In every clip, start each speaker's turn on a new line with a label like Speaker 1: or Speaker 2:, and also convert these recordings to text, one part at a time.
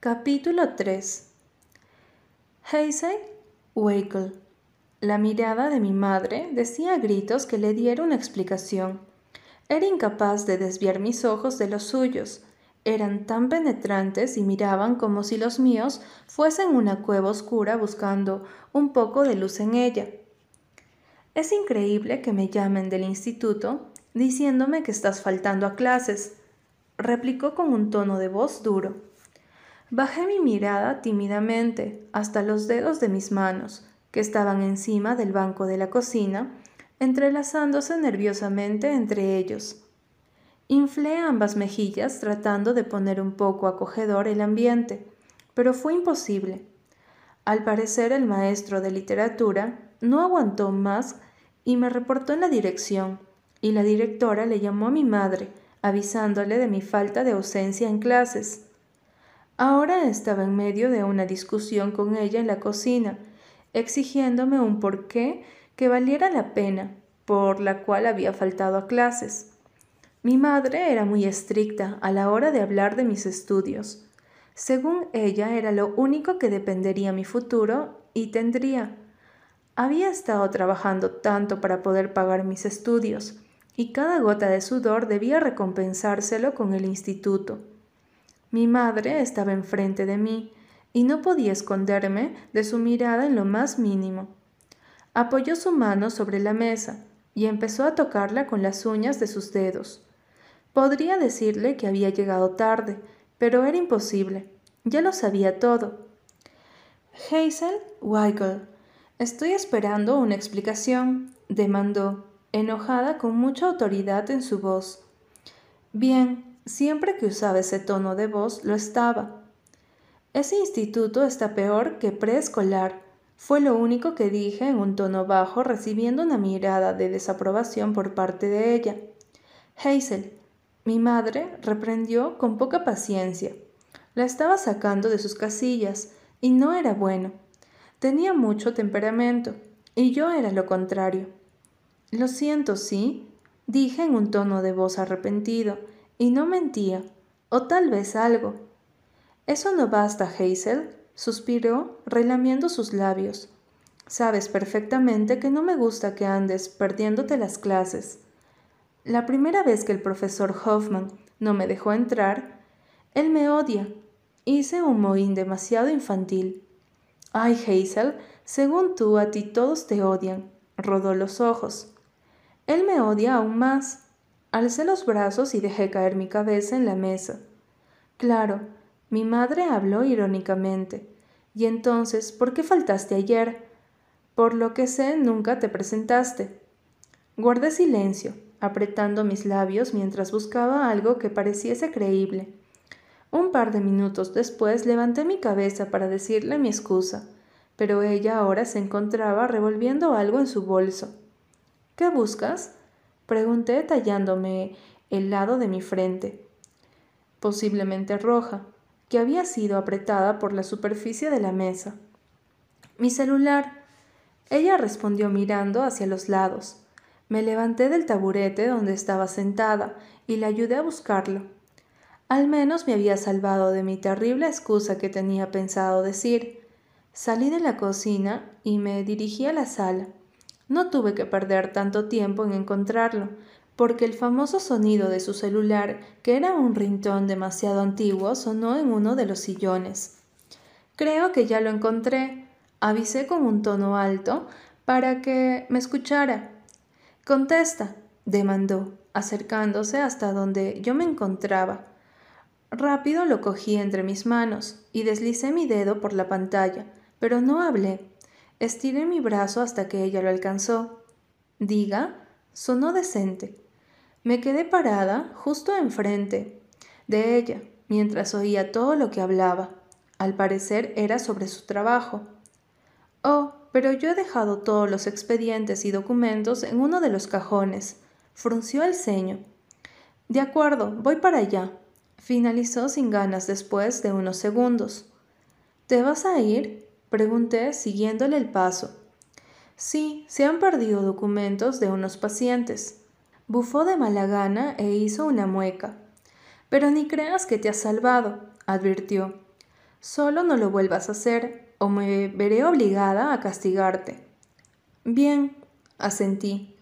Speaker 1: Capítulo 3 Hazel Wakel. La mirada de mi madre decía a gritos que le diera una explicación. Era incapaz de desviar mis ojos de los suyos. Eran tan penetrantes y miraban como si los míos fuesen una cueva oscura buscando un poco de luz en ella. Es increíble que me llamen del instituto diciéndome que estás faltando a clases, replicó con un tono de voz duro. Bajé mi mirada tímidamente hasta los dedos de mis manos, que estaban encima del banco de la cocina, entrelazándose nerviosamente entre ellos. Inflé ambas mejillas tratando de poner un poco acogedor el ambiente, pero fue imposible. Al parecer el maestro de literatura no aguantó más y me reportó en la dirección, y la directora le llamó a mi madre, avisándole de mi falta de ausencia en clases. Ahora estaba en medio de una discusión con ella en la cocina, exigiéndome un porqué que valiera la pena, por la cual había faltado a clases. Mi madre era muy estricta a la hora de hablar de mis estudios. Según ella era lo único que dependería mi futuro y tendría. Había estado trabajando tanto para poder pagar mis estudios, y cada gota de sudor debía recompensárselo con el instituto. Mi madre estaba enfrente de mí y no podía esconderme de su mirada en lo más mínimo. Apoyó su mano sobre la mesa y empezó a tocarla con las uñas de sus dedos. Podría decirle que había llegado tarde, pero era imposible. Ya lo sabía todo. Hazel Weigel, estoy esperando una explicación, demandó enojada con mucha autoridad en su voz. Bien, siempre que usaba ese tono de voz lo estaba. Ese instituto está peor que preescolar, fue lo único que dije en un tono bajo recibiendo una mirada de desaprobación por parte de ella. Hazel, mi madre, reprendió con poca paciencia. La estaba sacando de sus casillas, y no era bueno. Tenía mucho temperamento, y yo era lo contrario. Lo siento, sí, dije en un tono de voz arrepentido, y no mentía, o tal vez algo. Eso no basta, Hazel, suspiró, relamiendo sus labios. Sabes perfectamente que no me gusta que andes perdiéndote las clases. La primera vez que el profesor Hoffman no me dejó entrar, él me odia. Hice un mohín demasiado infantil. Ay, Hazel, según tú, a ti todos te odian. Rodó los ojos. Él me odia aún más. Alcé los brazos y dejé caer mi cabeza en la mesa. Claro, mi madre habló irónicamente. ¿Y entonces por qué faltaste ayer? Por lo que sé, nunca te presentaste. Guardé silencio, apretando mis labios mientras buscaba algo que pareciese creíble. Un par de minutos después levanté mi cabeza para decirle mi excusa, pero ella ahora se encontraba revolviendo algo en su bolso. ¿Qué buscas? Pregunté tallándome el lado de mi frente, posiblemente roja, que había sido apretada por la superficie de la mesa. Mi celular. Ella respondió mirando hacia los lados. Me levanté del taburete donde estaba sentada y le ayudé a buscarlo. Al menos me había salvado de mi terrible excusa que tenía pensado decir. Salí de la cocina y me dirigí a la sala. No tuve que perder tanto tiempo en encontrarlo, porque el famoso sonido de su celular, que era un rintón demasiado antiguo, sonó en uno de los sillones. Creo que ya lo encontré, avisé con un tono alto para que me escuchara. Contesta, demandó, acercándose hasta donde yo me encontraba. Rápido lo cogí entre mis manos y deslicé mi dedo por la pantalla, pero no hablé. Estiré mi brazo hasta que ella lo alcanzó. Diga, sonó decente. Me quedé parada justo enfrente de ella, mientras oía todo lo que hablaba. Al parecer era sobre su trabajo. Oh, pero yo he dejado todos los expedientes y documentos en uno de los cajones. Frunció el ceño. De acuerdo, voy para allá. Finalizó sin ganas después de unos segundos. ¿Te vas a ir? Pregunté siguiéndole el paso. Sí, se han perdido documentos de unos pacientes. Bufó de mala gana e hizo una mueca. Pero ni creas que te has salvado, advirtió. Solo no lo vuelvas a hacer o me veré obligada a castigarte. Bien, asentí.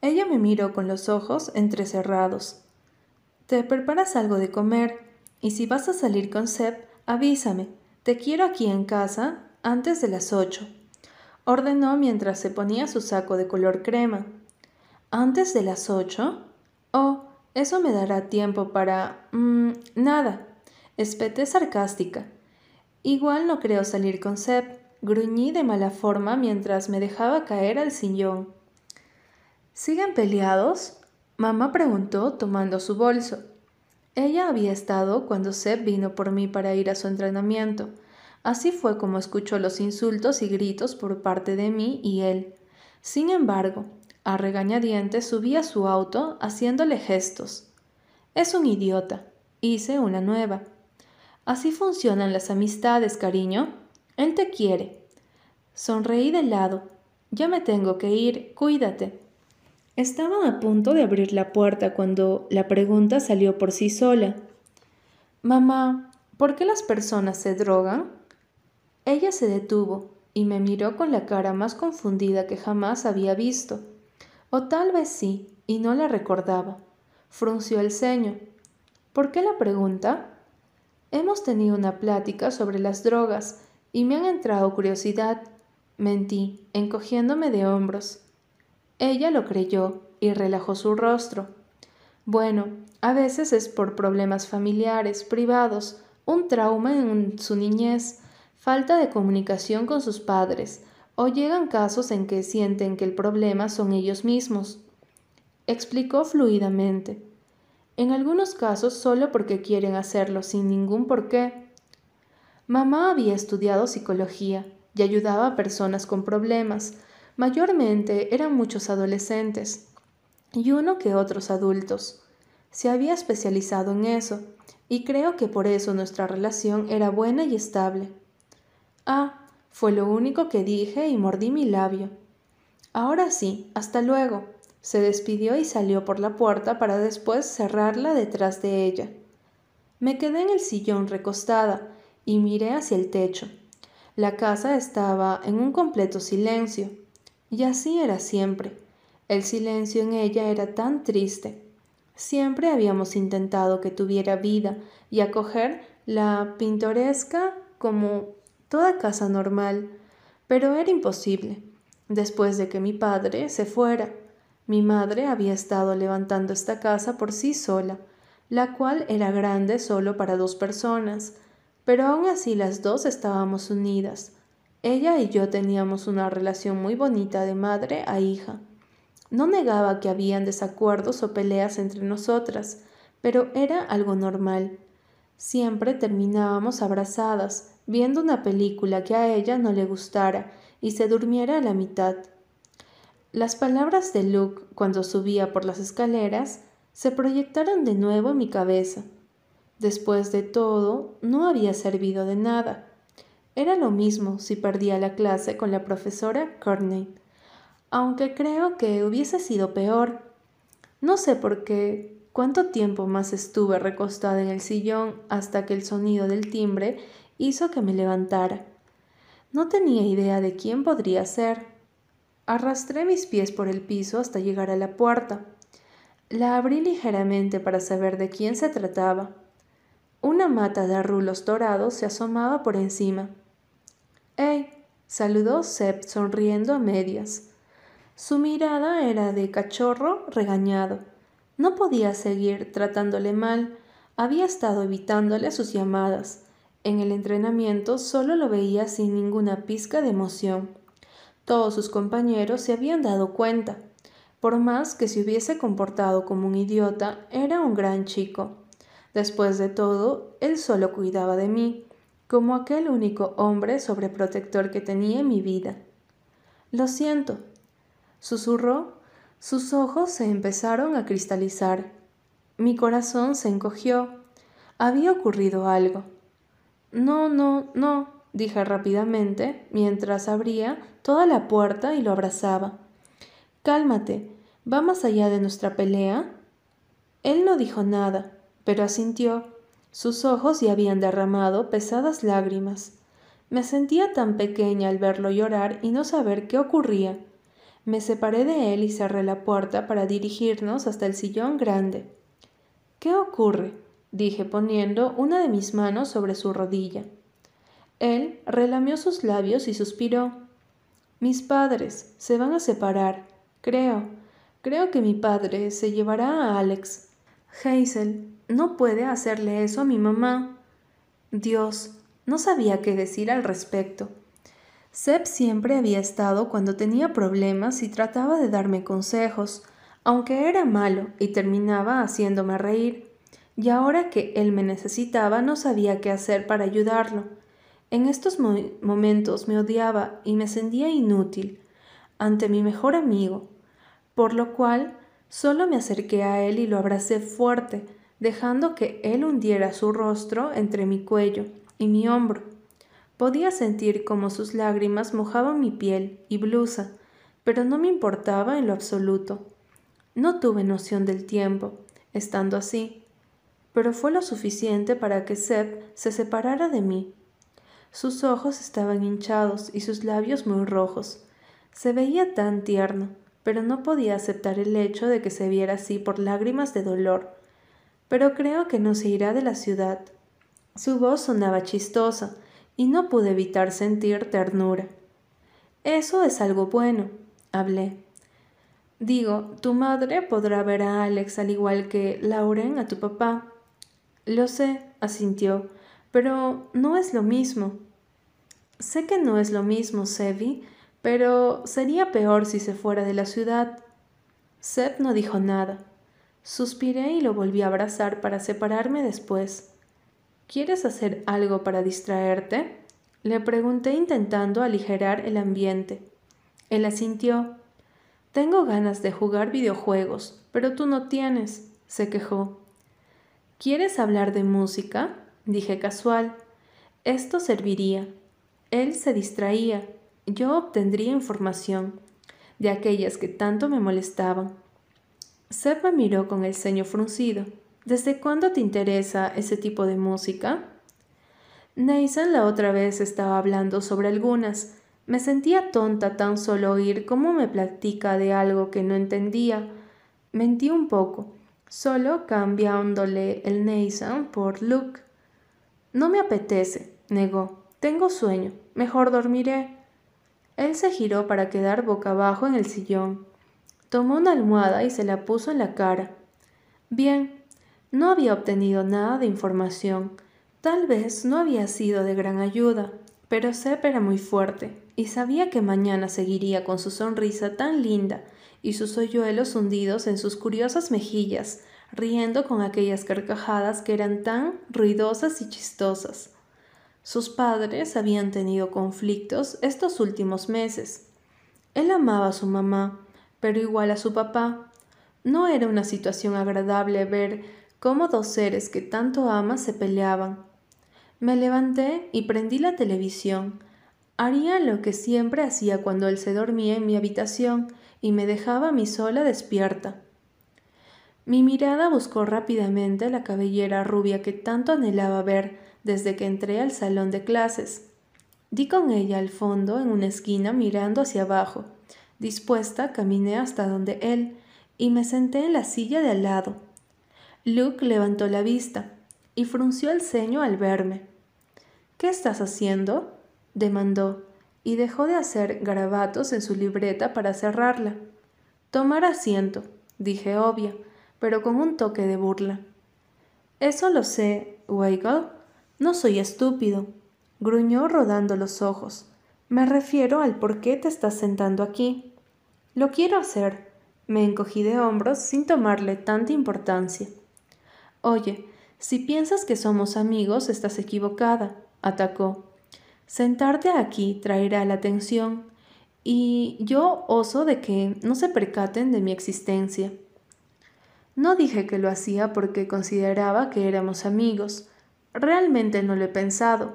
Speaker 1: Ella me miró con los ojos entrecerrados. Te preparas algo de comer y si vas a salir con Seb, avísame. Te quiero aquí en casa antes de las ocho. Ordenó mientras se ponía su saco de color crema. ¿Antes de las ocho? Oh, eso me dará tiempo para... Mmm, nada. Espeté sarcástica. Igual no creo salir con Seb. Gruñí de mala forma mientras me dejaba caer al sillón. ¿Siguen peleados? Mamá preguntó tomando su bolso. Ella había estado cuando Seb vino por mí para ir a su entrenamiento. Así fue como escuchó los insultos y gritos por parte de mí y él. Sin embargo, a regañadientes subí a su auto haciéndole gestos. Es un idiota. Hice una nueva. Así funcionan las amistades, cariño. Él te quiere. Sonreí de lado. Ya me tengo que ir. Cuídate. Estaba a punto de abrir la puerta cuando la pregunta salió por sí sola. Mamá, ¿por qué las personas se drogan? Ella se detuvo y me miró con la cara más confundida que jamás había visto. O tal vez sí, y no la recordaba. Frunció el ceño. ¿Por qué la pregunta? Hemos tenido una plática sobre las drogas y me han entrado curiosidad. Mentí, encogiéndome de hombros. Ella lo creyó y relajó su rostro. Bueno, a veces es por problemas familiares, privados, un trauma en su niñez, falta de comunicación con sus padres, o llegan casos en que sienten que el problema son ellos mismos. Explicó fluidamente. En algunos casos solo porque quieren hacerlo sin ningún porqué. Mamá había estudiado psicología y ayudaba a personas con problemas. Mayormente eran muchos adolescentes y uno que otros adultos. Se había especializado en eso y creo que por eso nuestra relación era buena y estable. Ah, fue lo único que dije y mordí mi labio. Ahora sí, hasta luego. Se despidió y salió por la puerta para después cerrarla detrás de ella. Me quedé en el sillón recostada y miré hacia el techo. La casa estaba en un completo silencio, y así era siempre. El silencio en ella era tan triste. Siempre habíamos intentado que tuviera vida y acoger la pintoresca como toda casa normal, pero era imposible. Después de que mi padre se fuera, mi madre había estado levantando esta casa por sí sola, la cual era grande solo para dos personas, pero aún así las dos estábamos unidas. Ella y yo teníamos una relación muy bonita de madre a hija. No negaba que habían desacuerdos o peleas entre nosotras, pero era algo normal. Siempre terminábamos abrazadas, viendo una película que a ella no le gustara y se durmiera a la mitad. Las palabras de Luke cuando subía por las escaleras se proyectaron de nuevo en mi cabeza. Después de todo, no había servido de nada. Era lo mismo si perdía la clase con la profesora Courtney, aunque creo que hubiese sido peor. No sé por qué, cuánto tiempo más estuve recostada en el sillón hasta que el sonido del timbre hizo que me levantara. No tenía idea de quién podría ser. Arrastré mis pies por el piso hasta llegar a la puerta. La abrí ligeramente para saber de quién se trataba. Una mata de rulos dorados se asomaba por encima. ¡Ey! saludó Seb sonriendo a medias. Su mirada era de cachorro regañado. No podía seguir tratándole mal. Había estado evitándole sus llamadas. En el entrenamiento solo lo veía sin ninguna pizca de emoción. Todos sus compañeros se habían dado cuenta. Por más que se hubiese comportado como un idiota, era un gran chico. Después de todo, él solo cuidaba de mí, como aquel único hombre sobreprotector que tenía en mi vida. Lo siento, susurró. Sus ojos se empezaron a cristalizar. Mi corazón se encogió. Había ocurrido algo. No, no, no, dije rápidamente, mientras abría toda la puerta y lo abrazaba. Cálmate, ¿va más allá de nuestra pelea? Él no dijo nada, pero asintió, Sus ojos ya habían derramado pesadas lágrimas. Me sentía tan pequeña al verlo llorar y no saber qué ocurría. Me separé de él y cerré la puerta para dirigirnos hasta el sillón grande. ¿Qué ocurre? Dije poniendo una de mis manos sobre su rodilla. Él relamió sus labios y suspiró. Mis padres se van a separar, creo. Creo que mi padre se llevará a Alex. Hazel no puede hacerle eso a mi mamá. Dios, no sabía qué decir al respecto. Seb siempre había estado cuando tenía problemas y trataba de darme consejos, aunque era malo y terminaba haciéndome reír. Y ahora que él me necesitaba no sabía qué hacer para ayudarlo. En estos momentos me odiaba y me sentía inútil ante mi mejor amigo, por lo cual solo me acerqué a él y lo abracé fuerte, dejando que él hundiera su rostro entre mi cuello y mi hombro. Podía sentir cómo sus lágrimas mojaban mi piel y blusa, pero no me importaba en lo absoluto. No tuve noción del tiempo, estando así, pero fue lo suficiente para que Seb se separara de mí. Sus ojos estaban hinchados y sus labios muy rojos. Se veía tan tierno, pero no podía aceptar el hecho de que se viera así por lágrimas de dolor. Pero creo que no se irá de la ciudad. Su voz sonaba chistosa, y no pude evitar sentir ternura. Eso es algo bueno, hablé. Digo, tu madre podrá ver a Alex al igual que Lauren a tu papá. Lo sé, asintió, pero no es lo mismo. Sé que no es lo mismo, Sevi, pero sería peor si se fuera de la ciudad. Seth no dijo nada. Suspiré y lo volví a abrazar para separarme después. ¿Quieres hacer algo para distraerte? Le pregunté intentando aligerar el ambiente. Él asintió. Tengo ganas de jugar videojuegos, pero tú no tienes, se quejó. ¿Quieres hablar de música? dije casual. Esto serviría. Él se distraía. Yo obtendría información de aquellas que tanto me molestaban. Seb me miró con el ceño fruncido. ¿Desde cuándo te interesa ese tipo de música? Nathan la otra vez estaba hablando sobre algunas. Me sentía tonta tan solo oír cómo me platica de algo que no entendía. Mentí un poco, solo cambiándole el Nathan por Luke. No me apetece, negó. Tengo sueño. Mejor dormiré. Él se giró para quedar boca abajo en el sillón. Tomó una almohada y se la puso en la cara. Bien, no había obtenido nada de información. Tal vez no había sido de gran ayuda, pero Sep era muy fuerte y sabía que mañana seguiría con su sonrisa tan linda y sus hoyuelos hundidos en sus curiosas mejillas, riendo con aquellas carcajadas que eran tan ruidosas y chistosas. Sus padres habían tenido conflictos estos últimos meses. Él amaba a su mamá, pero igual a su papá. No era una situación agradable ver cómo dos seres que tanto ama se peleaban. Me levanté y prendí la televisión. Haría lo que siempre hacía cuando él se dormía en mi habitación y me dejaba a mí sola despierta. Mi mirada buscó rápidamente la cabellera rubia que tanto anhelaba ver desde que entré al salón de clases. Di con ella al fondo en una esquina mirando hacia abajo. Dispuesta, caminé hasta donde él y me senté en la silla de al lado. Luke levantó la vista y frunció el ceño al verme. ¿Qué estás haciendo? demandó, y dejó de hacer garabatos en su libreta para cerrarla. Tomar asiento, dije obvia, pero con un toque de burla. Eso lo sé, Weigel. No soy estúpido, gruñó rodando los ojos. Me refiero al por qué te estás sentando aquí. Lo quiero hacer. Me encogí de hombros sin tomarle tanta importancia. Oye, si piensas que somos amigos, estás equivocada, atacó. Sentarte aquí traerá la atención, y yo oso de que no se percaten de mi existencia. No dije que lo hacía porque consideraba que éramos amigos. Realmente no lo he pensado,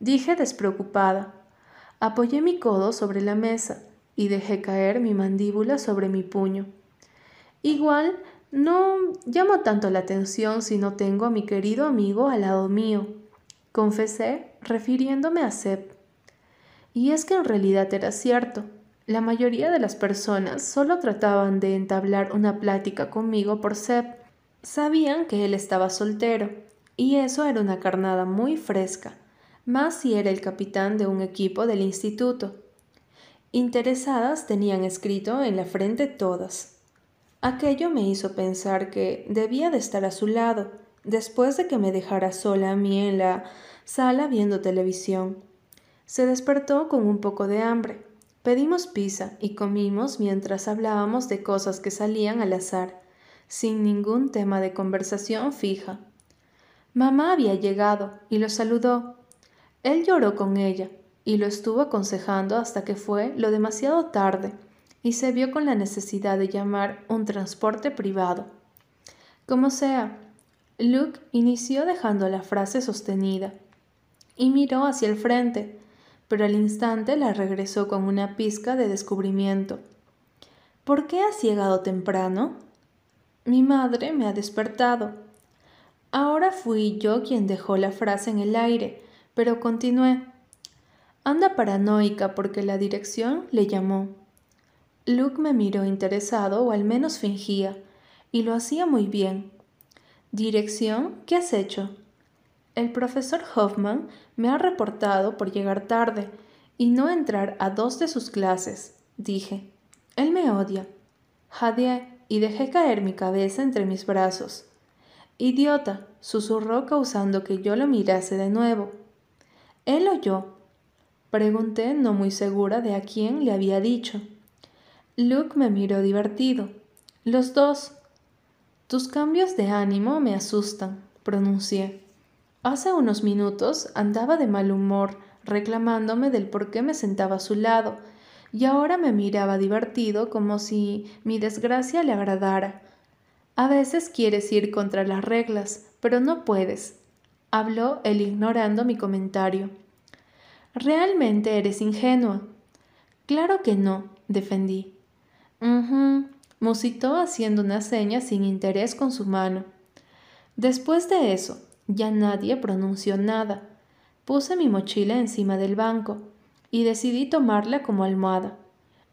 Speaker 1: dije despreocupada. Apoyé mi codo sobre la mesa y dejé caer mi mandíbula sobre mi puño. Igual No llamo tanto la atención si no tengo a mi querido amigo al lado mío, confesé, refiriéndome a Seb. Y es que en realidad era cierto. La mayoría de las personas solo trataban de entablar una plática conmigo por Seb. Sabían que él estaba soltero, y eso era una carnada muy fresca, más si era el capitán de un equipo del instituto. Interesadas tenían escrito en la frente todas. Aquello me hizo pensar que debía de estar a su lado, después de que me dejara sola a mí en la sala viendo televisión. Se despertó con un poco de hambre. Pedimos pizza y comimos mientras hablábamos de cosas que salían al azar, sin ningún tema de conversación fija. Mamá había llegado y lo saludó. Él lloró con ella y lo estuvo aconsejando hasta que fue lo demasiado tarde y se vio con la necesidad de llamar un transporte privado. Como sea, Luke inició dejando la frase sostenida y miró hacia el frente, pero al instante la regresó con una pizca de descubrimiento. ¿Por qué has llegado temprano? Mi madre me ha despertado. Ahora fui yo quien dejó la frase en el aire, pero continué. Anda paranoica porque la dirección le llamó. Luke me miró interesado, o al menos fingía, y lo hacía muy bien. ¿Dirección? ¿Qué has hecho? El profesor Hoffman me ha reportado por llegar tarde y no entrar a dos de sus clases, dije. Él me odia. Jadeé y dejé caer mi cabeza entre mis brazos. Idiota, susurró causando que yo lo mirase de nuevo. ¿Él o yo? Pregunté, no muy segura de a quién le había dicho. Luke me miró divertido. Los dos. Tus cambios de ánimo me asustan, pronuncié. Hace unos minutos andaba de mal humor, reclamándome del por qué me sentaba a su lado, y ahora me miraba divertido como si mi desgracia le agradara. A veces quieres ir contra las reglas, pero no puedes, habló él ignorando mi comentario. Realmente eres ingenua. Claro que no, defendí. Mhm, musitó haciendo una seña sin interés con su mano. Después de eso, ya nadie pronunció nada. Puse mi mochila encima del banco y decidí tomarla como almohada.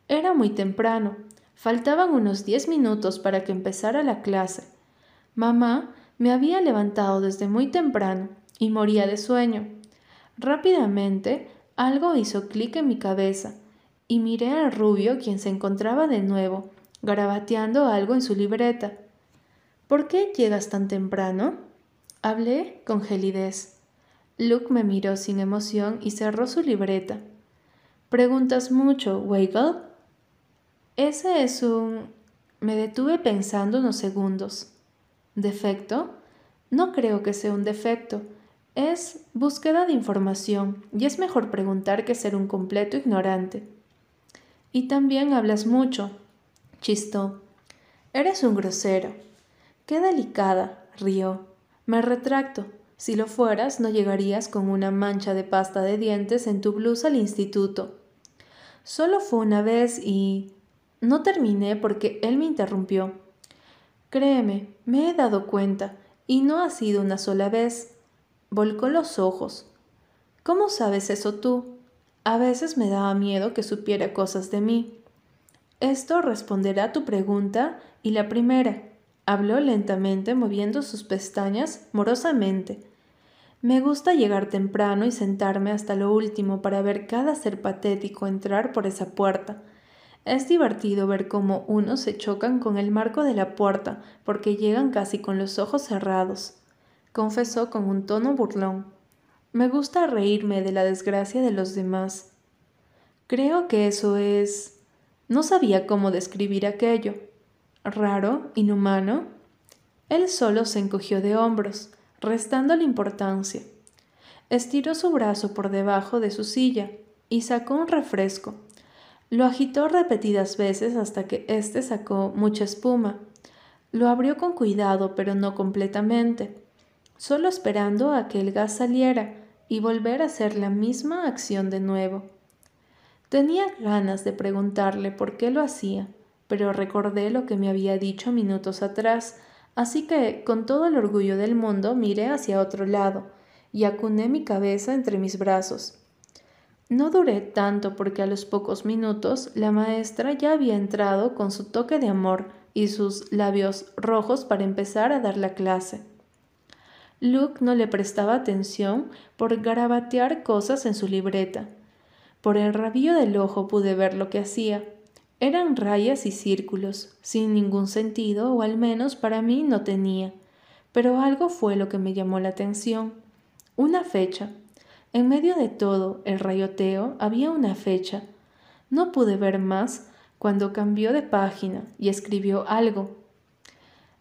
Speaker 1: Era muy temprano, faltaban unos diez minutos para que empezara la clase. Mamá me había levantado desde muy temprano y moría de sueño. Rápidamente algo hizo clic en mi cabeza y miré al rubio quien se encontraba de nuevo, garabateando algo en su libreta. ¿Por qué llegas tan temprano? Hablé con gelidez. Luke me miró sin emoción y cerró su libreta. ¿Preguntas mucho, Weigel? Ese es un... Me detuve pensando unos segundos. ¿Defecto? No creo que sea un defecto. Es búsqueda de información y es mejor preguntar que ser un completo ignorante. Y también hablas mucho, chistó. Eres un grosero. Qué delicada, rió. Me retracto. Si lo fueras, no llegarías con una mancha de pasta de dientes en tu blusa al instituto. Solo fue una vez y... No terminé porque él me interrumpió. Créeme, me he dado cuenta, y no ha sido una sola vez. Volcó los ojos. ¿Cómo sabes eso tú? A veces me daba miedo que supiera cosas de mí. Esto responderá a tu pregunta y la primera. Habló lentamente, moviendo sus pestañas morosamente. Me gusta llegar temprano y sentarme hasta lo último para ver cada ser patético entrar por esa puerta. Es divertido ver cómo unos se chocan con el marco de la puerta porque llegan casi con los ojos cerrados, confesó con un tono burlón. Me gusta reírme de la desgracia de los demás. Creo que eso es... No sabía cómo describir aquello. ¿Raro? ¿Inhumano? Él solo se encogió de hombros, restando la importancia. Estiró su brazo por debajo de su silla y sacó un refresco. Lo agitó repetidas veces hasta que éste sacó mucha espuma. Lo abrió con cuidado, pero no completamente, solo esperando a que el gas saliera y volver a hacer la misma acción de nuevo. Tenía ganas de preguntarle por qué lo hacía, pero recordé lo que me había dicho minutos atrás, así que con todo el orgullo del mundo miré hacia otro lado y acuné mi cabeza entre mis brazos. No duré tanto porque a los pocos minutos la maestra ya había entrado con su toque de amor y sus labios rojos para empezar a dar la clase. Luke no le prestaba atención por garabatear cosas en su libreta. Por el rabillo del ojo pude ver lo que hacía. Eran rayas y círculos, sin ningún sentido, o al menos para mí no tenía. Pero algo fue lo que me llamó la atención. Una fecha. En medio de todo el rayoteo había una fecha. No pude ver más cuando cambió de página y escribió algo.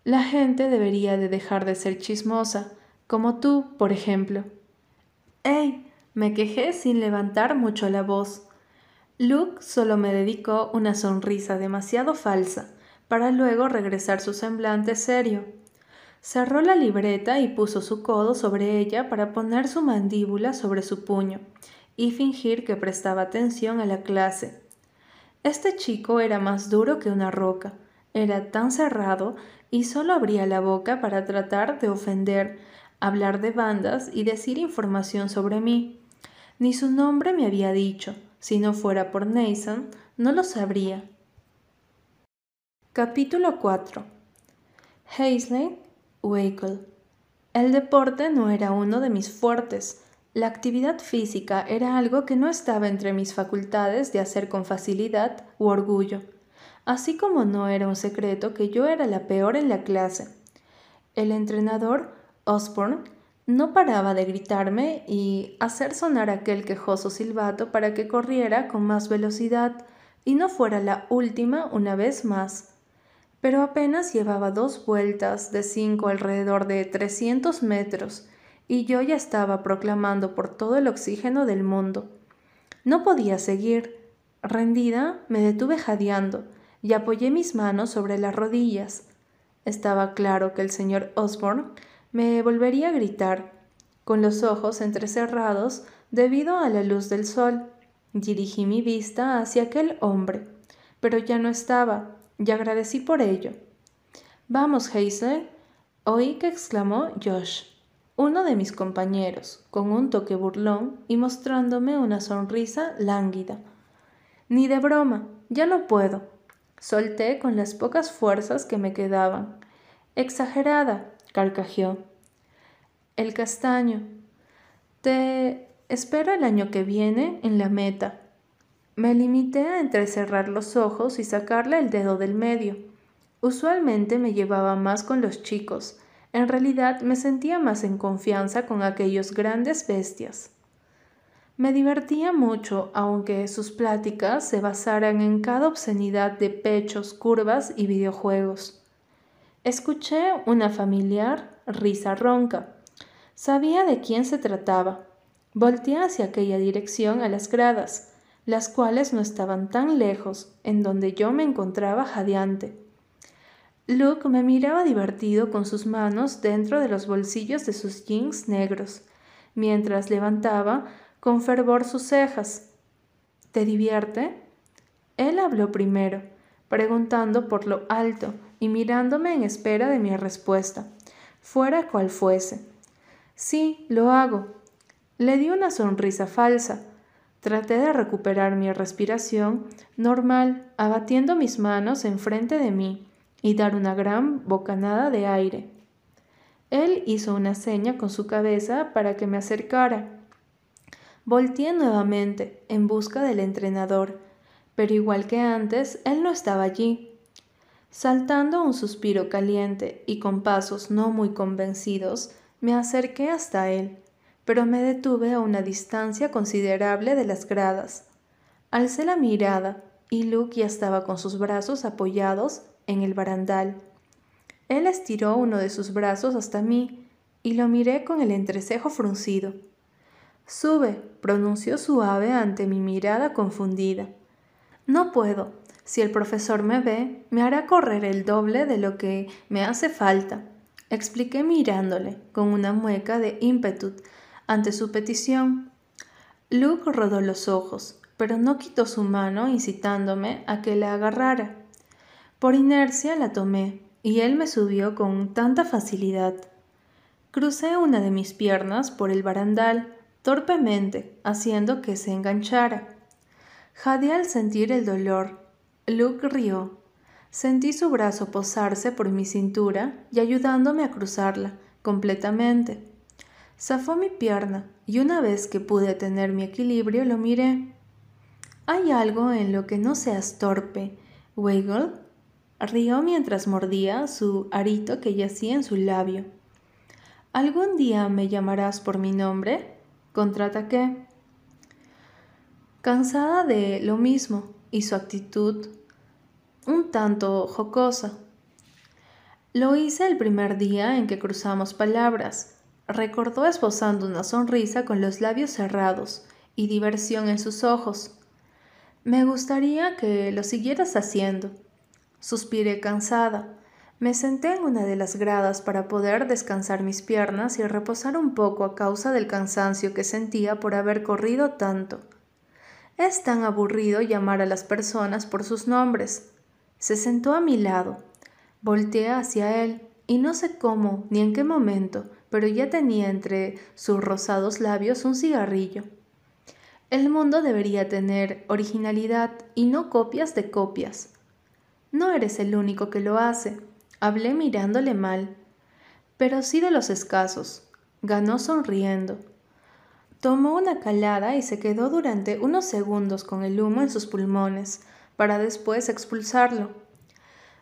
Speaker 1: La gente debería de dejar de ser chismosa, como tú, por ejemplo. ¡Ey! me quejé sin levantar mucho la voz. Luke solo me dedicó una sonrisa demasiado falsa, para luego regresar su semblante serio. Cerró la libreta y puso su codo sobre ella para poner su mandíbula sobre su puño y fingir que prestaba atención a la clase. Este chico era más duro que una roca, era tan cerrado y solo abría la boca para tratar de ofender, hablar de bandas y decir información sobre mí. Ni su nombre me había dicho, si no fuera por Nathan, no lo sabría. Capítulo 4 Hazley Wakel. El deporte no era uno de mis fuertes. La actividad física era algo que no estaba entre mis facultades de hacer con facilidad u orgullo, así como no era un secreto que yo era la peor en la clase. El entrenador, Osborne, no paraba de gritarme y hacer sonar aquel quejoso silbato para que corriera con más velocidad y no fuera la última una vez más pero apenas llevaba dos vueltas de cinco alrededor de 300 metros, y yo ya estaba proclamando por todo el oxígeno del mundo. No podía seguir. Rendida, me detuve jadeando y apoyé mis manos sobre las rodillas. Estaba claro que el señor Osborne me volvería a gritar, con los ojos entrecerrados debido a la luz del sol. Dirigí mi vista hacia aquel hombre, pero ya no estaba, y agradecí por ello. Vamos, Hazel, oí que exclamó Josh, uno de mis compañeros, con un toque burlón y mostrándome una sonrisa lánguida. Ni de broma, ya no puedo. Solté con las pocas fuerzas que me quedaban. Exagerada, carcajeó. El castaño. Te espero el año que viene en la meta. Me limité a entrecerrar los ojos y sacarle el dedo del medio. Usualmente me llevaba más con los chicos. En realidad me sentía más en confianza con aquellos grandes bestias. Me divertía mucho, aunque sus pláticas se basaran en cada obscenidad de pechos, curvas y videojuegos. Escuché una familiar risa ronca. Sabía de quién se trataba. Volteé hacia aquella dirección a las gradas las cuales no estaban tan lejos, en donde yo me encontraba jadeante. Luke me miraba divertido con sus manos dentro de los bolsillos de sus jeans negros, mientras levantaba con fervor sus cejas. ¿Te divierte? Él habló primero, preguntando por lo alto y mirándome en espera de mi respuesta, fuera cual fuese. Sí, lo hago. Le di una sonrisa falsa, Traté de recuperar mi respiración normal, abatiendo mis manos enfrente de mí y dar una gran bocanada de aire. Él hizo una seña con su cabeza para que me acercara. Volteé nuevamente en busca del entrenador, pero igual que antes, él no estaba allí. Saltando un suspiro caliente y con pasos no muy convencidos, me acerqué hasta él pero me detuve a una distancia considerable de las gradas. Alcé la mirada y Luke ya estaba con sus brazos apoyados en el barandal. Él estiró uno de sus brazos hasta mí y lo miré con el entrecejo fruncido. Sube, pronunció suave ante mi mirada confundida. No puedo. Si el profesor me ve, me hará correr el doble de lo que me hace falta. Expliqué mirándole, con una mueca de ímpetu ante su petición. Luke rodó los ojos, pero no quitó su mano incitándome a que la agarrara. Por inercia la tomé y él me subió con tanta facilidad. Crucé una de mis piernas por el barandal, torpemente, haciendo que se enganchara. Jadeé al sentir el dolor. Luke rió. Sentí su brazo posarse por mi cintura y ayudándome a cruzarla completamente. Zafó mi pierna y una vez que pude tener mi equilibrio lo miré. ¿Hay algo en lo que no seas torpe, Weigel? Rió mientras mordía su arito que yacía en su labio. ¿Algún día me llamarás por mi nombre? Contraataqué. Cansada de lo mismo y su actitud un tanto jocosa. Lo hice el primer día en que cruzamos palabras. Recordó esbozando una sonrisa con los labios cerrados y diversión en sus ojos. Me gustaría que lo siguieras haciendo. Suspiré cansada. Me senté en una de las gradas para poder descansar mis piernas y reposar un poco a causa del cansancio que sentía por haber corrido tanto. Es tan aburrido llamar a las personas por sus nombres. Se sentó a mi lado. Volteé hacia él y no sé cómo ni en qué momento, pero ya tenía entre sus rosados labios un cigarrillo. El mundo debería tener originalidad y no copias de copias. No eres el único que lo hace, hablé mirándole mal, pero sí de los escasos. Ganó sonriendo. Tomó una calada y se quedó durante unos segundos con el humo en sus pulmones, para después expulsarlo.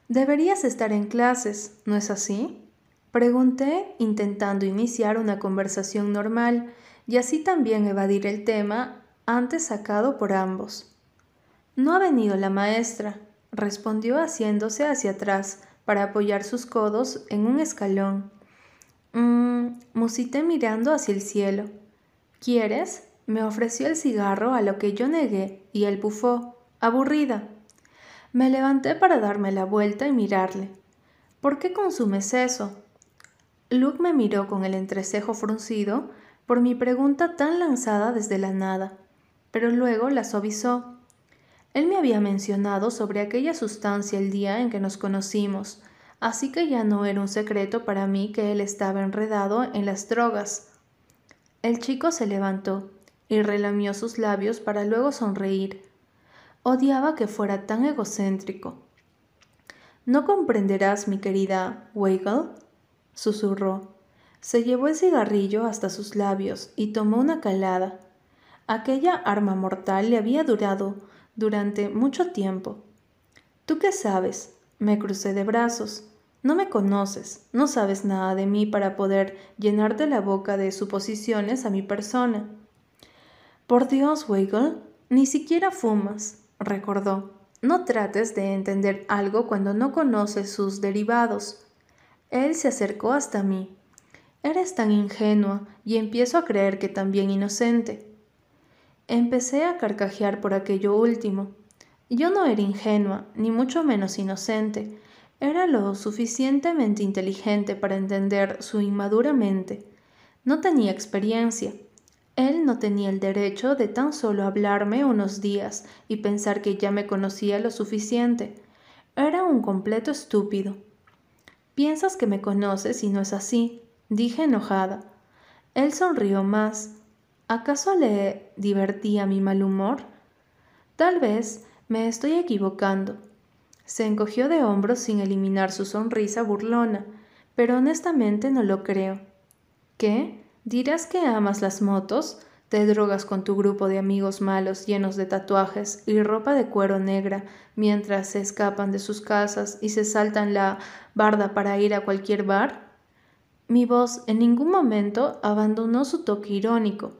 Speaker 1: Deberías estar en clases, ¿no es así? Pregunté, intentando iniciar una conversación normal y así también evadir el tema antes sacado por ambos. No ha venido la maestra, respondió haciéndose hacia atrás para apoyar sus codos en un escalón. Mmm, musité mirando hacia el cielo. ¿Quieres? Me ofreció el cigarro a lo que yo negué y él bufó aburrida. Me levanté para darme la vuelta y mirarle. ¿Por qué consumes eso? Luke me miró con el entrecejo fruncido por mi pregunta tan lanzada desde la nada, pero luego la suavizó. Él me había mencionado sobre aquella sustancia el día en que nos conocimos, así que ya no era un secreto para mí que él estaba enredado en las drogas. El chico se levantó y relamió sus labios para luego sonreír. Odiaba que fuera tan egocéntrico. No comprenderás, mi querida Weigel, susurró. Se llevó el cigarrillo hasta sus labios y tomó una calada. Aquella arma mortal le había durado durante mucho tiempo. ¿Tú qué sabes? Me crucé de brazos. No me conoces, no sabes nada de mí para poder llenarte la boca de suposiciones a mi persona. Por Dios, Weigel, ni siquiera fumas recordó. No trates de entender algo cuando no conoces sus derivados. Él se acercó hasta mí. Eres tan ingenua y empiezo a creer que también inocente. Empecé a carcajear por aquello último. Yo no era ingenua, ni mucho menos inocente. Era lo suficientemente inteligente para entender su inmadura mente. No tenía experiencia, él no tenía el derecho de tan solo hablarme unos días y pensar que ya me conocía lo suficiente. Era un completo estúpido. Piensas que me conoces y no es así, dije enojada. Él sonrió más. ¿Acaso le divertía mi mal humor? Tal vez me estoy equivocando. Se encogió de hombros sin eliminar su sonrisa burlona, pero honestamente no lo creo. ¿Qué? Dirás que amas las motos, te drogas con tu grupo de amigos malos llenos de tatuajes y ropa de cuero negra mientras se escapan de sus casas y se saltan la barda para ir a cualquier bar? Mi voz en ningún momento abandonó su toque irónico.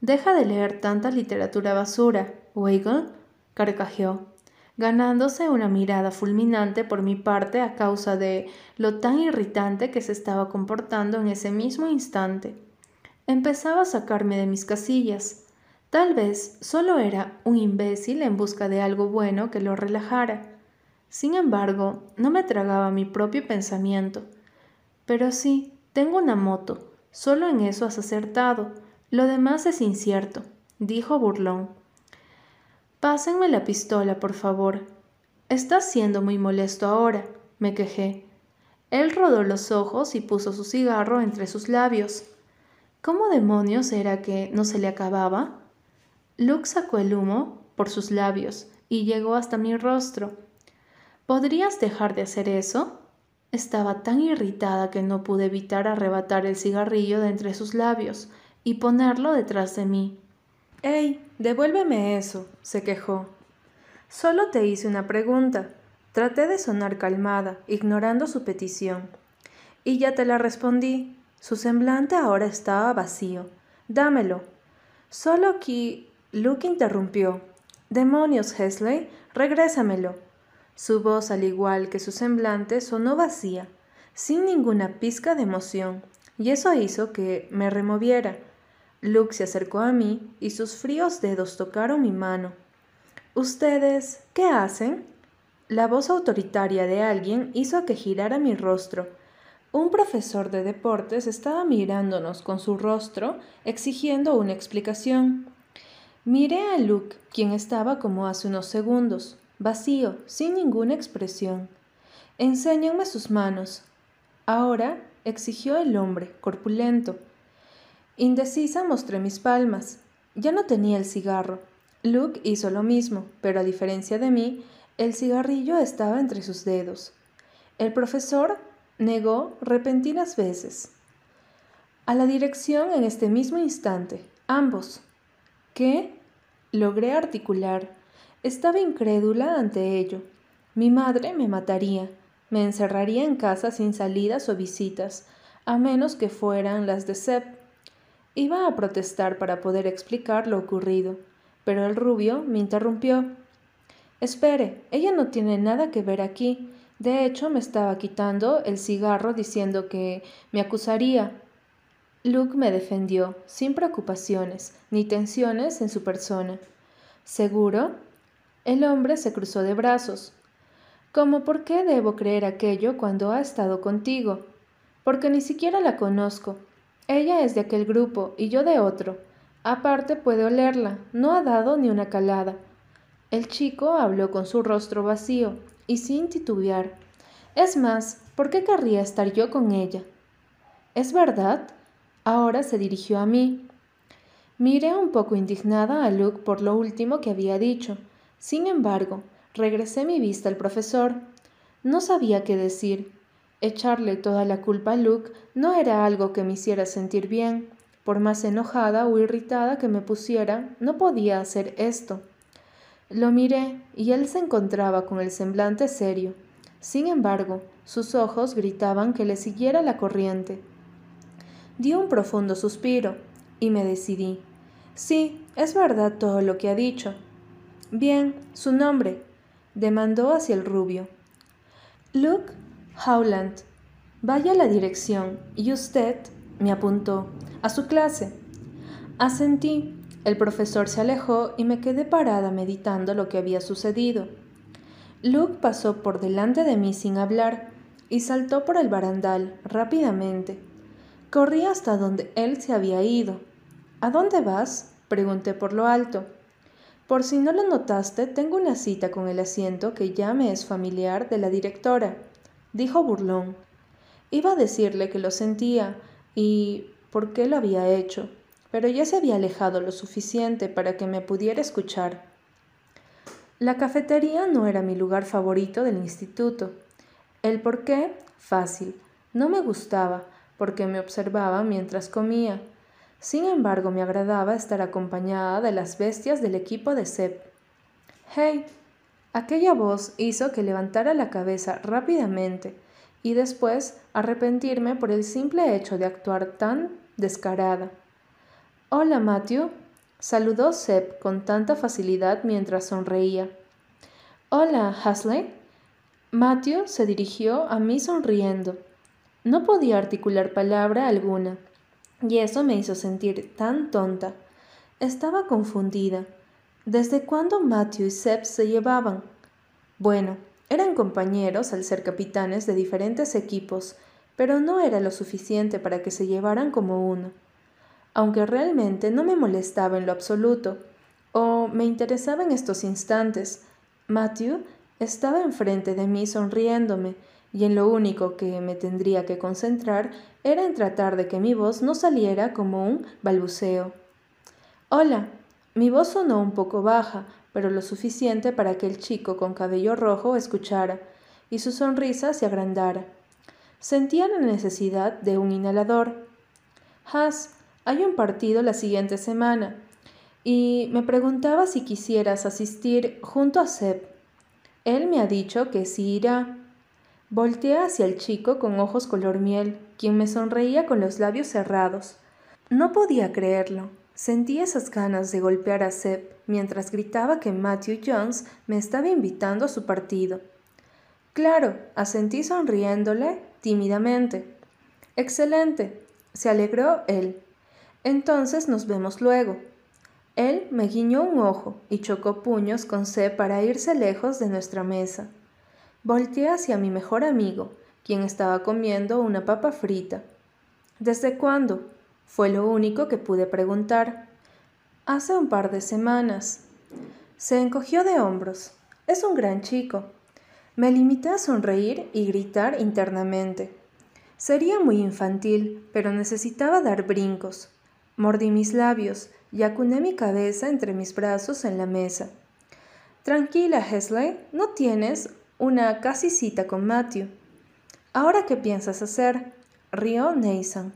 Speaker 1: Deja de leer tanta literatura basura, Weigel, carcajeó ganándose una mirada fulminante por mi parte a causa de lo tan irritante que se estaba comportando en ese mismo instante. Empezaba a sacarme de mis casillas. Tal vez solo era un imbécil en busca de algo bueno que lo relajara. Sin embargo, no me tragaba mi propio pensamiento. Pero sí, tengo una moto. Solo en eso has acertado. Lo demás es incierto, dijo burlón. Pásenme la pistola, por favor. Estás siendo muy molesto ahora, me quejé. Él rodó los ojos y puso su cigarro entre sus labios. ¿Cómo demonios era que no se le acababa? Luke sacó el humo por sus labios y llegó hasta mi rostro. ¿Podrías dejar de hacer eso? Estaba tan irritada que no pude evitar arrebatar el cigarrillo de entre sus labios y ponerlo detrás de mí. ¡Ey! Devuélveme eso, se quejó. Solo te hice una pregunta. Traté de sonar calmada, ignorando su petición. Y ya te la respondí. Su semblante ahora estaba vacío. Dámelo. Solo aquí. Luke interrumpió. Demonios, Hesley, regrésamelo. Su voz, al igual que su semblante, sonó vacía, sin ninguna pizca de emoción, y eso hizo que me removiera. Luke se acercó a mí y sus fríos dedos tocaron mi mano. ¿Ustedes qué hacen? La voz autoritaria de alguien hizo que girara mi rostro. Un profesor de deportes estaba mirándonos con su rostro, exigiendo una explicación. Miré a Luke, quien estaba como hace unos segundos, vacío, sin ninguna expresión. Enséñenme sus manos. Ahora, exigió el hombre, corpulento. Indecisa mostré mis palmas. Ya no tenía el cigarro. Luke hizo lo mismo, pero a diferencia de mí, el cigarrillo estaba entre sus dedos. El profesor negó repentinas veces. A la dirección en este mismo instante, ambos. ¿Qué? Logré articular. Estaba incrédula ante ello. Mi madre me mataría, me encerraría en casa sin salidas o visitas, a menos que fueran las de Sepp. Iba a protestar para poder explicar lo ocurrido pero el rubio me interrumpió. Espere, ella no tiene nada que ver aquí. De hecho, me estaba quitando el cigarro diciendo que me acusaría. Luke me defendió, sin preocupaciones ni tensiones en su persona. ¿Seguro? El hombre se cruzó de brazos. ¿Cómo por qué debo creer aquello cuando ha estado contigo? Porque ni siquiera la conozco. Ella es de aquel grupo y yo de otro. Aparte puede olerla, no ha dado ni una calada. El chico habló con su rostro vacío y sin titubear. Es más, ¿por qué querría estar yo con ella? ¿Es verdad? Ahora se dirigió a mí. Miré un poco indignada a Luke por lo último que había dicho. Sin embargo, regresé mi vista al profesor. No sabía qué decir. Echarle toda la culpa a Luke no era algo que me hiciera sentir bien. Por más enojada o irritada que me pusiera, no podía hacer esto. Lo miré y él se encontraba con el semblante serio. Sin embargo, sus ojos gritaban que le siguiera la corriente. Di un profundo suspiro y me decidí. Sí, es verdad todo lo que ha dicho. Bien, su nombre, demandó hacia el rubio. Luke Howland. Vaya a la dirección y usted, me apuntó, a su clase. Asentí. El profesor se alejó y me quedé parada meditando lo que había sucedido. Luke pasó por delante de mí sin hablar y saltó por el barandal rápidamente. Corrí hasta donde él se había ido. ¿A dónde vas? pregunté por lo alto. Por si no lo notaste, tengo una cita con el asiento que ya me es familiar de la directora, dijo burlón. Iba a decirle que lo sentía y por qué lo había hecho, pero ya se había alejado lo suficiente para que me pudiera escuchar. La cafetería no era mi lugar favorito del instituto. El por qué, fácil. No me gustaba, porque me observaba mientras comía. Sin embargo, me agradaba estar acompañada de las bestias del equipo de Sep. ¡Hey! Aquella voz hizo que levantara la cabeza rápidamente y después arrepentirme por el simple hecho de actuar tan descarada. Hola, Matthew, saludó Seb con tanta facilidad mientras sonreía. Hola, Hasley. Matthew se dirigió a mí sonriendo. No podía articular palabra alguna, y eso me hizo sentir tan tonta. Estaba confundida. ¿Desde cuándo Matthew y Seb se llevaban? Bueno, eran compañeros al ser capitanes de diferentes equipos, pero no era lo suficiente para que se llevaran como uno. Aunque realmente no me molestaba en lo absoluto, o me interesaba en estos instantes, Matthew Estaba enfrente de mí sonriéndome, y en lo único que me tendría que concentrar era en tratar de que mi voz no saliera como un balbuceo. Hola. Mi voz sonó un poco baja, pero lo suficiente para que el chico con cabello rojo escuchara, y su sonrisa se agrandara. Sentía la necesidad de un inhalador. Has, hay un partido la siguiente semana, y me preguntaba si quisieras asistir junto a Seb. Él me ha dicho que sí irá. Volteé hacia el chico con ojos color miel, quien me sonreía con los labios cerrados. No podía creerlo. Sentí esas ganas de golpear a Seb mientras gritaba que Matthew Jones me estaba invitando a su partido. Claro, asentí sonriéndole tímidamente. Excelente, se alegró él. Entonces nos vemos luego. Él me guiñó un ojo y chocó puños con Seb para irse lejos de nuestra mesa. Volteé hacia mi mejor amigo, quien estaba comiendo una papa frita. ¿Desde cuándo? Fue lo único que pude preguntar. Hace un par de semanas. Se encogió de hombros. Es un gran chico. Me limité a sonreír y gritar internamente. Sería muy infantil, pero necesitaba dar brincos. Mordí mis labios y acuné mi cabeza entre mis brazos en la mesa. Tranquila, Hesley, no tienes una casi cita con Matthew. ¿Ahora qué piensas hacer? rió Nathan.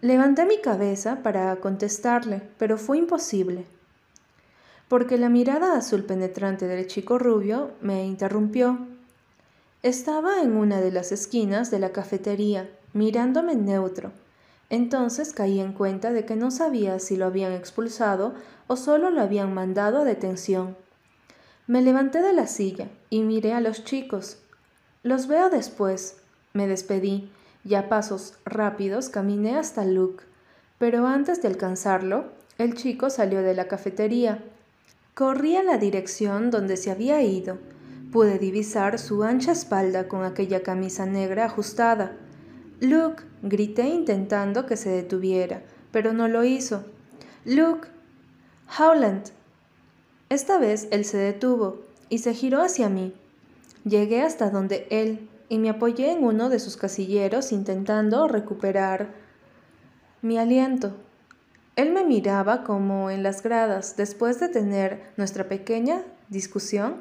Speaker 1: Levanté mi cabeza para contestarle, pero fue imposible, porque la mirada azul penetrante del chico rubio me interrumpió. Estaba en una de las esquinas de la cafetería, mirándome neutro. Entonces caí en cuenta de que no sabía si lo habían expulsado o solo lo habían mandado a detención. Me levanté de la silla y miré a los chicos. Los veo después. Me despedí y a pasos rápidos caminé hasta Luke. Pero antes de alcanzarlo, el chico salió de la cafetería. Corrí en la dirección donde se había ido. Pude divisar su ancha espalda con aquella camisa negra ajustada. Luke, grité intentando que se detuviera, pero no lo hizo. Luke. Howland. Esta vez él se detuvo y se giró hacia mí. Llegué hasta donde él y me apoyé en uno de sus casilleros intentando recuperar mi aliento. Él me miraba como en las gradas después de tener nuestra pequeña discusión.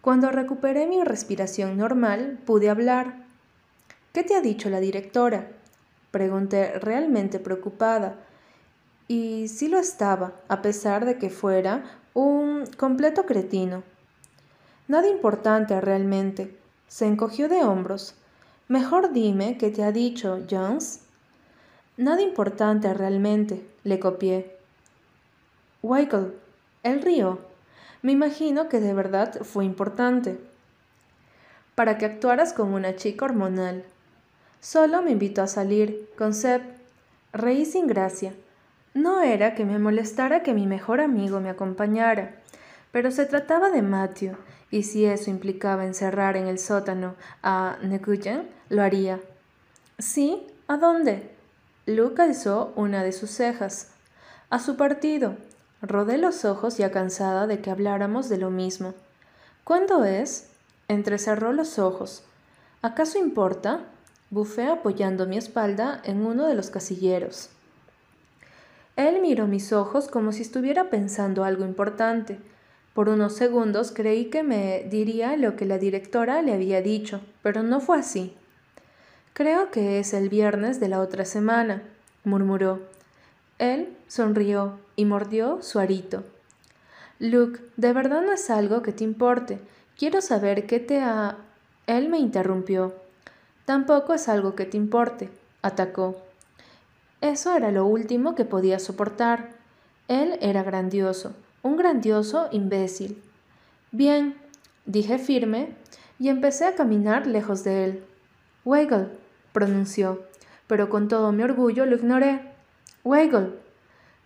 Speaker 1: Cuando recuperé mi respiración normal, pude hablar. ¿Qué te ha dicho la directora? Pregunté realmente preocupada. Y sí lo estaba, a pesar de que fuera un completo cretino. Nada importante realmente. Se encogió de hombros. Mejor dime qué te ha dicho, Jones. Nada importante realmente, le copié. Weichel, él rió. Me imagino que de verdad fue importante. Para que actuaras como una chica hormonal. Solo me invitó a salir, con Seb. Reí sin gracia. No era que me molestara que mi mejor amigo me acompañara, pero se trataba de Matthew, y si eso implicaba encerrar en el sótano a Nguyen, lo haría. ¿Sí? ¿A dónde? Luke alzó una de sus cejas. A su partido. Rodé los ojos ya cansada de que habláramos de lo mismo. ¿Cuándo es? Entrecerró los ojos. ¿Acaso importa? Bufé apoyando mi espalda en uno de los casilleros. Él miró mis ojos como si estuviera pensando algo importante. Por unos segundos creí que me diría lo que la directora le había dicho, pero no fue así. Creo que es el viernes de la otra semana, murmuró. Él sonrió y mordió su arito. Luke, de verdad no es algo que te importe. Quiero saber qué te ha... Él me interrumpió. Tampoco es algo que te importe, atacó. Eso era lo último que podía soportar. Él era grandioso, un grandioso imbécil. Bien, dije firme, y empecé a caminar lejos de él. Weigel, pronunció, pero con todo mi orgullo lo ignoré. Weigel.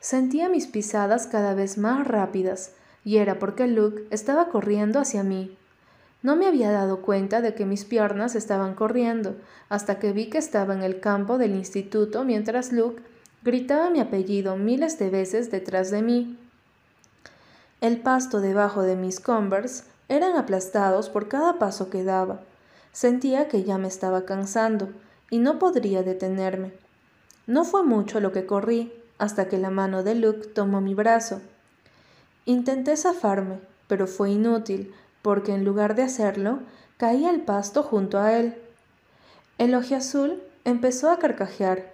Speaker 1: Sentía mis pisadas cada vez más rápidas, y era porque Luke estaba corriendo hacia mí. No me había dado cuenta de que mis piernas estaban corriendo, hasta que vi que estaba en el campo del instituto mientras Luke gritaba mi apellido miles de veces detrás de mí. El pasto debajo de mis Converse eran aplastados por cada paso que daba. Sentía que ya me estaba cansando y no podría detenerme. No fue mucho lo que corrí hasta que la mano de Luke tomó mi brazo. Intenté zafarme, pero fue inútil, porque en lugar de hacerlo, caí al pasto junto a él. El azul empezó a carcajear.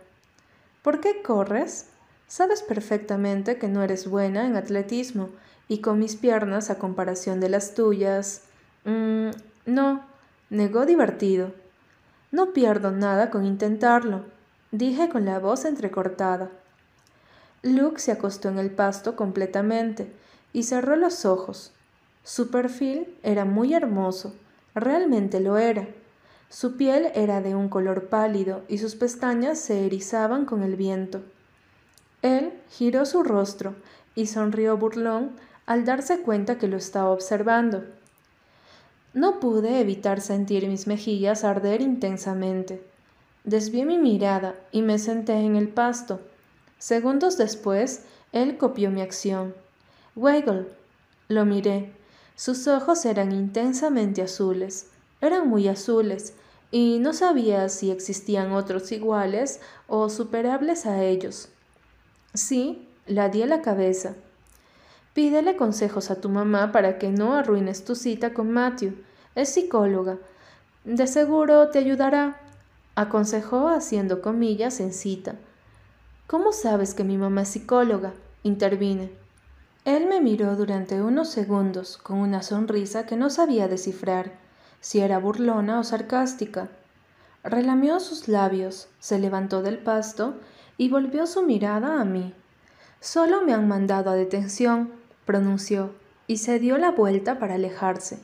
Speaker 1: ¿Por qué corres? Sabes perfectamente que no eres buena en atletismo y con mis piernas a comparación de las tuyas. Mm, no, negó divertido. No pierdo nada con intentarlo, dije con la voz entrecortada. Luke se acostó en el pasto completamente y cerró los ojos. Su perfil era muy hermoso, realmente lo era. Su piel era de un color pálido y sus pestañas se erizaban con el viento. Él giró su rostro y sonrió burlón al darse cuenta que lo estaba observando. No pude evitar sentir mis mejillas arder intensamente. Desvié mi mirada y me senté en el pasto. Segundos después, él copió mi acción. Weigel. Lo miré. Sus ojos eran intensamente azules. Eran muy azules, y no sabía si existían otros iguales o superables a ellos. Sí, la di la cabeza. Pídele consejos a tu mamá para que no arruines tu cita con Matthew. Es psicóloga. De seguro te ayudará, aconsejó haciendo comillas en cita. ¿Cómo sabes que mi mamá es psicóloga? intervine. Él me miró durante unos segundos con una sonrisa que no sabía descifrar si era burlona o sarcástica. Relamió sus labios, se levantó del pasto y volvió su mirada a mí. Solo me han mandado a detención, pronunció, y se dio la vuelta para alejarse.